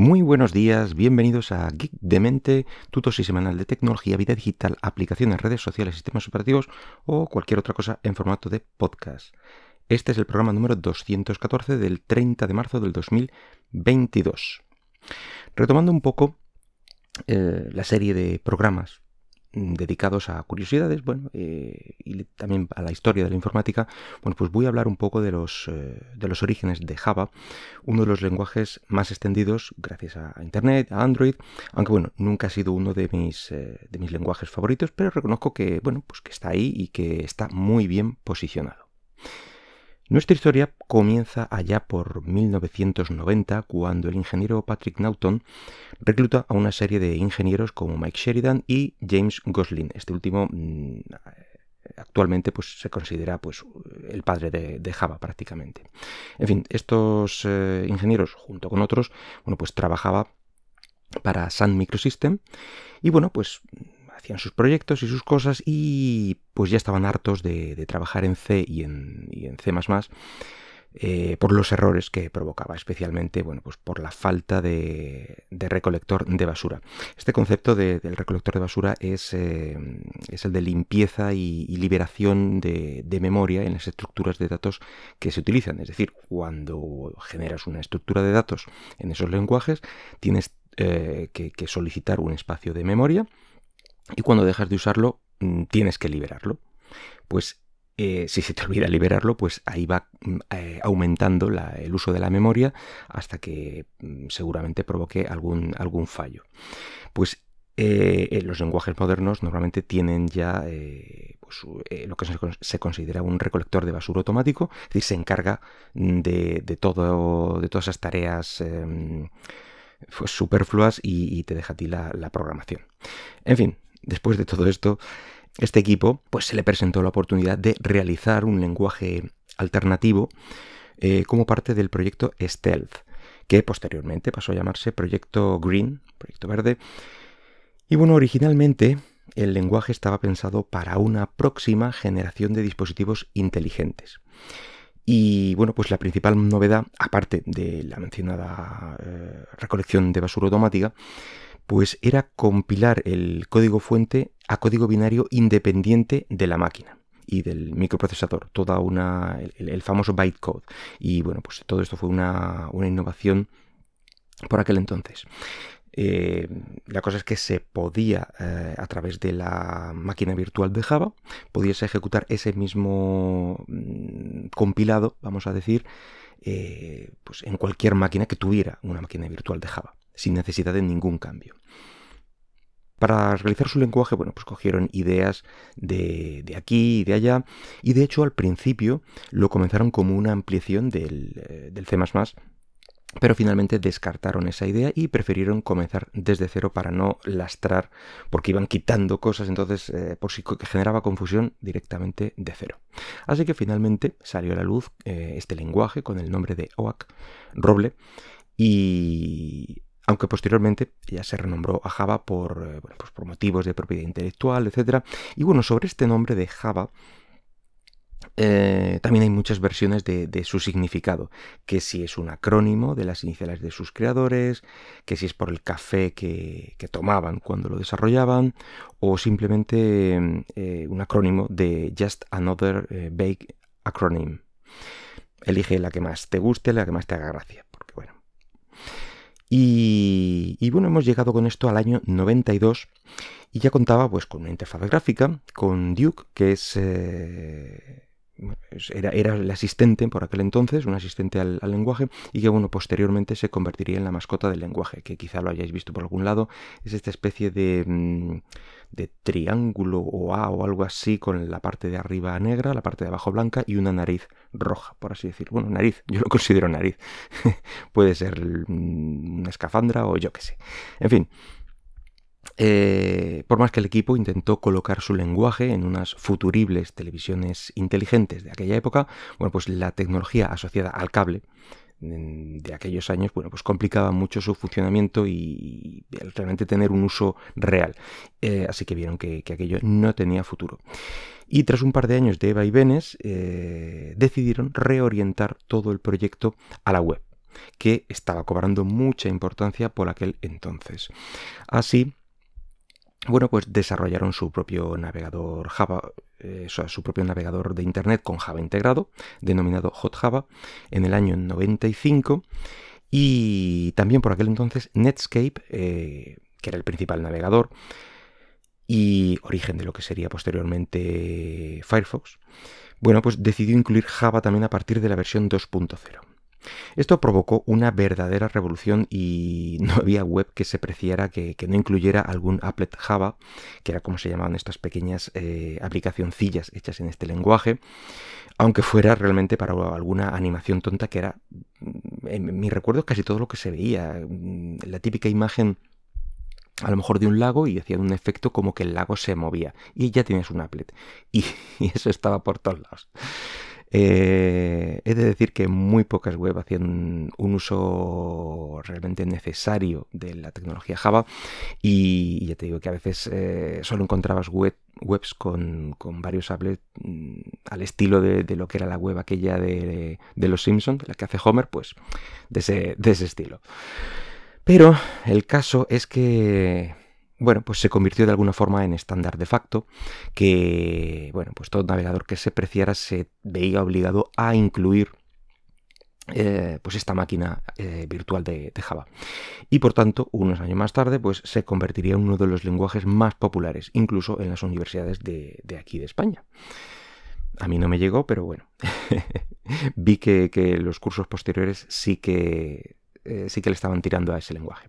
Muy buenos días, bienvenidos a Geek de Mente, tu semanal de tecnología, vida digital, aplicaciones, redes sociales, sistemas operativos o cualquier otra cosa en formato de podcast. Este es el programa número 214 del 30 de marzo del 2022. Retomando un poco eh, la serie de programas dedicados a curiosidades, bueno, eh, y también a la historia de la informática, bueno, pues voy a hablar un poco de los, eh, de los orígenes de Java, uno de los lenguajes más extendidos gracias a Internet, a Android, aunque bueno, nunca ha sido uno de mis, eh, de mis lenguajes favoritos, pero reconozco que, bueno, pues que está ahí y que está muy bien posicionado. Nuestra historia comienza allá por 1990, cuando el ingeniero Patrick Naughton recluta a una serie de ingenieros como Mike Sheridan y James Gosling. Este último mm, actualmente pues, se considera pues, el padre de, Java prácticamente. En fin, estos eh, ingenieros, junto con otros, bueno, pues trabajaba para Sun Microsystem y bueno, pues hacían sus proyectos y sus cosas y pues ya estaban hartos de, trabajar en C y en, C eh, por los errores que provocaba, especialmente bueno, pues por la falta de, recolector de basura. Este concepto del recolector de basura es, eh, es el de limpieza y, liberación de, memoria en las estructuras de datos que se utilizan. Es decir, cuando generas una estructura de datos en esos lenguajes, tienes eh, que solicitar un espacio de memoria y cuando dejas de usarlo mm, tienes que liberarlo. Pues eh, si se te olvida liberarlo, pues ahí va mm, eh, aumentando el uso de la memoria hasta que mm, seguramente provoque algún, algún fallo. Pues eh, los lenguajes modernos normalmente tienen ya pues, lo que se, considera un recolector de basura automático, es decir, se encarga de, todo, de todas esas tareas em, pues, superfluas y, te deja a ti la, la programación. En fin, Después de todo esto, este equipo pues, se le presentó la oportunidad de realizar un lenguaje alternativo eh, como parte del proyecto Stealth, que posteriormente pasó a llamarse Proyecto Green, Proyecto Verde. Y bueno, originalmente el lenguaje estaba pensado para una próxima generación de dispositivos inteligentes. Y bueno, pues la principal novedad, aparte de la mencionada eh, recolección de basura automática, pues era compilar el código fuente a código binario independiente de la máquina y del microprocesador, toda una, el, famoso bytecode. Y bueno, pues todo esto fue una, innovación por aquel entonces. Eh, la cosa es que se podía, eh, a través de la máquina virtual de Java, podías ejecutar ese mismo mm, compilado, vamos a decir, eh, pues en cualquier máquina que tuviera una máquina virtual de Java sin necesidad de ningún cambio. Para realizar su lenguaje, bueno, pues cogieron ideas de, aquí y de allá, y de hecho al principio lo comenzaron como una ampliación del, eh, del C pero finalmente descartaron esa idea y prefirieron comenzar desde cero para no lastrar, porque iban quitando cosas, entonces eh, por si generaba confusión directamente de cero. Así que finalmente salió a la luz eh, este lenguaje con el nombre de OAK, Roble, y aunque posteriormente ya se renombró a Java por, eh, pues motivos de propiedad intelectual, etc. Y bueno, sobre este nombre de Java eh, también hay muchas versiones de, su significado, que si es un acrónimo de las iniciales de sus creadores, que si es por el café que, tomaban cuando lo desarrollaban, o simplemente eh, un acrónimo de Just Another Bake Acronym. Elige la que más te guste, la que más te haga gracia. Y, bueno, hemos llegado con esto al año 92 y ya contaba pues con una interfaz gráfica, con Duke, que es... Eh, era, era, el asistente por aquel entonces, un asistente al, lenguaje, y que bueno, posteriormente se convertiría en la mascota del lenguaje, que quizá lo hayáis visto por algún lado. Es esta especie de, mm, de triángulo o A o algo así, con la parte de arriba negra, la parte de abajo blanca y una nariz roja, por así decir. Bueno, nariz, yo lo considero nariz. Puede ser mm, una escafandra o yo qué sé. En fin. Eh, por más que el equipo intentó colocar su lenguaje en unas futuribles televisiones inteligentes de aquella época, bueno, pues la tecnología asociada al cable de aquellos años, bueno, pues complicaba mucho su funcionamiento y, realmente tener un uso real. Eh, así que vieron que, aquello no tenía futuro. Y tras un par de años de vaivenes, eh, decidieron reorientar todo el proyecto a la web. que estaba cobrando mucha importancia por aquel entonces. Así, bueno, pues desarrollaron su propio navegador Java, eh, su propio navegador de Internet con Java integrado, denominado Hot Java, en el año 95. Y también por aquel entonces Netscape, eh, que era el principal navegador y origen de lo que sería posteriormente Firefox, bueno, pues decidió incluir Java también a partir de la versión 2.0. Esto provocó una verdadera revolución y no había web que se preciara que, no incluyera algún applet Java, que era como se llamaban estas pequeñas eh, aplicacioncillas hechas en este lenguaje, aunque fuera realmente para alguna animación tonta que era, mm, en mi recuerdo, casi todo lo que se veía. Mm, la típica imagen a lo mejor de un lago y hacían un efecto como que el lago se movía y ya tienes un applet y eso estaba por todos lados. Eh, he de decir que muy pocas web hacían un uso realmente necesario de la tecnología Java y ya te digo que a veces eh, solo encontrabas webs con, varios applets mm, al estilo de, lo que era la web aquella de, los Simpsons, la que hace Homer, pues de ese estilo. Pero el caso es que bueno, pues se convirtió de alguna forma en estándar de facto, que, bueno, pues todo navegador que se preciara se veía obligado a incluir eh, pues esta máquina eh, virtual de, Java. Y por tanto, unos años más tarde, pues se convertiría en uno de los lenguajes más populares, incluso en las universidades de, aquí de España. A mí no me llegó, pero bueno, vi que, que los cursos posteriores sí que eh, sí que le estaban tirando a ese lenguaje.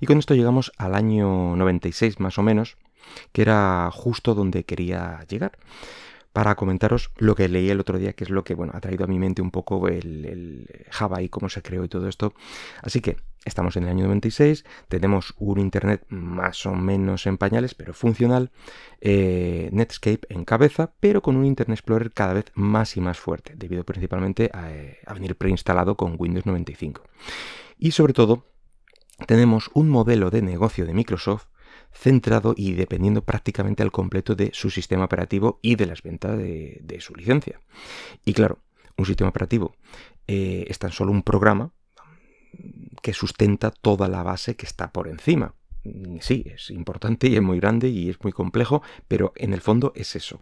Y con esto llegamos al año 96 más o menos, que era justo donde quería llegar para comentaros lo que leí el otro día, que es lo que bueno, ha traído a mi mente un poco el, Java y cómo se creó y todo esto. Así que estamos en el año 96, tenemos un Internet más o menos en pañales, pero funcional, eh, Netscape en cabeza, pero con un Internet Explorer cada vez más y más fuerte, debido principalmente a, eh, a venir preinstalado con Windows 95. Y sobre todo, tenemos un modelo de negocio de Microsoft centrado y dependiendo prácticamente al completo de su sistema operativo y de las ventas de, su licencia. Y claro, un sistema operativo eh, es tan solo un programa que sustenta toda la base que está por encima. Sí, es importante y es muy grande y es muy complejo, pero en el fondo es eso.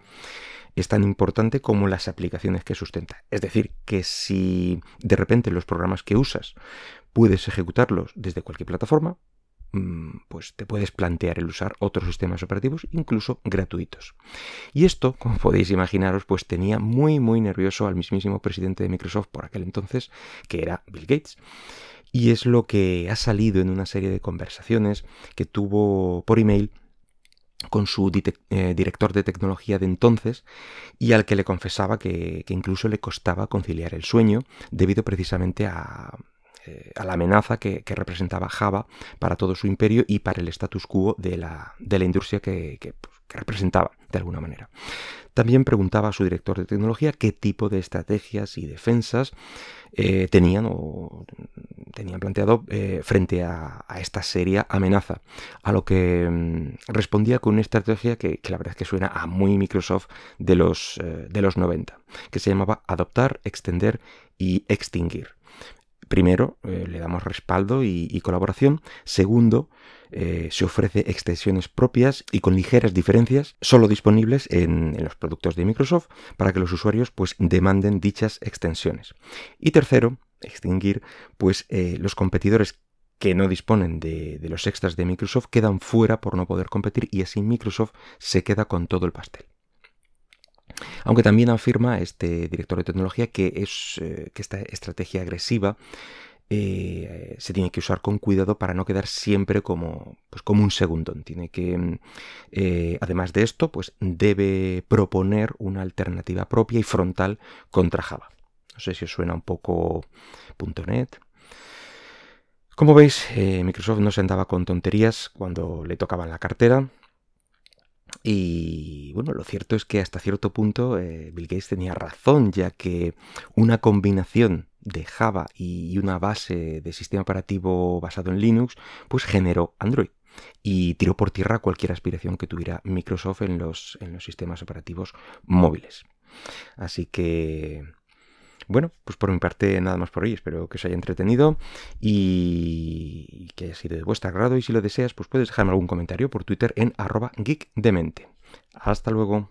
Es tan importante como las aplicaciones que sustenta. Es decir, que si de repente los programas que usas puedes ejecutarlos desde cualquier plataforma, mm, pues te puedes plantear el usar otros sistemas operativos, incluso gratuitos. Y esto, como podéis imaginaros, pues tenía muy muy nervioso al mismísimo presidente de Microsoft por aquel entonces, que era Bill Gates. Y es lo que ha salido en una serie de conversaciones que tuvo por email con su eh, director de tecnología de entonces y al que le confesaba que incluso le costaba conciliar el sueño debido precisamente a, eh, la amenaza que, representaba Java para todo su imperio y para el status quo de la, industria pues, que, representaba de alguna manera. También preguntaba a su director de tecnología qué tipo de estrategias y defensas eh, tenían o tenían planteado eh, frente a, esta seria amenaza. A lo que mm, respondía con una estrategia que, la verdad es que suena a muy Microsoft de los, de los 90, que se llamaba adoptar, extender y extinguir. Primero, eh, le damos respaldo y, colaboración. Segundo, eh, se ofrece extensiones propias y con ligeras diferencias, solo disponibles en, los productos de Microsoft, para que los usuarios pues, demanden dichas extensiones. Y tercero, extinguir, pues eh, los competidores que no disponen de, de los extras de Microsoft quedan fuera por no poder competir y así Microsoft se queda con todo el pastel. Aunque también afirma este director de tecnología que, es, eh, que esta estrategia agresiva eh, se tiene que usar con cuidado para no quedar siempre como, pues como un segundón. Tiene que, mm, eh, además de esto, pues debe proponer una alternativa propia y frontal contra Java. No sé si os suena un poco .NET. Como veis, Microsoft no se andaba con tonterías cuando le tocaban la cartera. Y bueno, lo cierto es que hasta cierto punto eh, Bill Gates tenía razón, ya que una combinación de Java y una base de sistema operativo basado en Linux, pues generó Android y tiró por tierra cualquier aspiración que tuviera Microsoft en los, en los sistemas operativos móviles. Así que Bueno, pues por mi parte nada más por hoy. Espero que os haya entretenido y que haya sido de vuestro agrado. Y si lo deseas, pues puedes dejarme algún comentario por Twitter en arroba geekdemente. Hasta luego.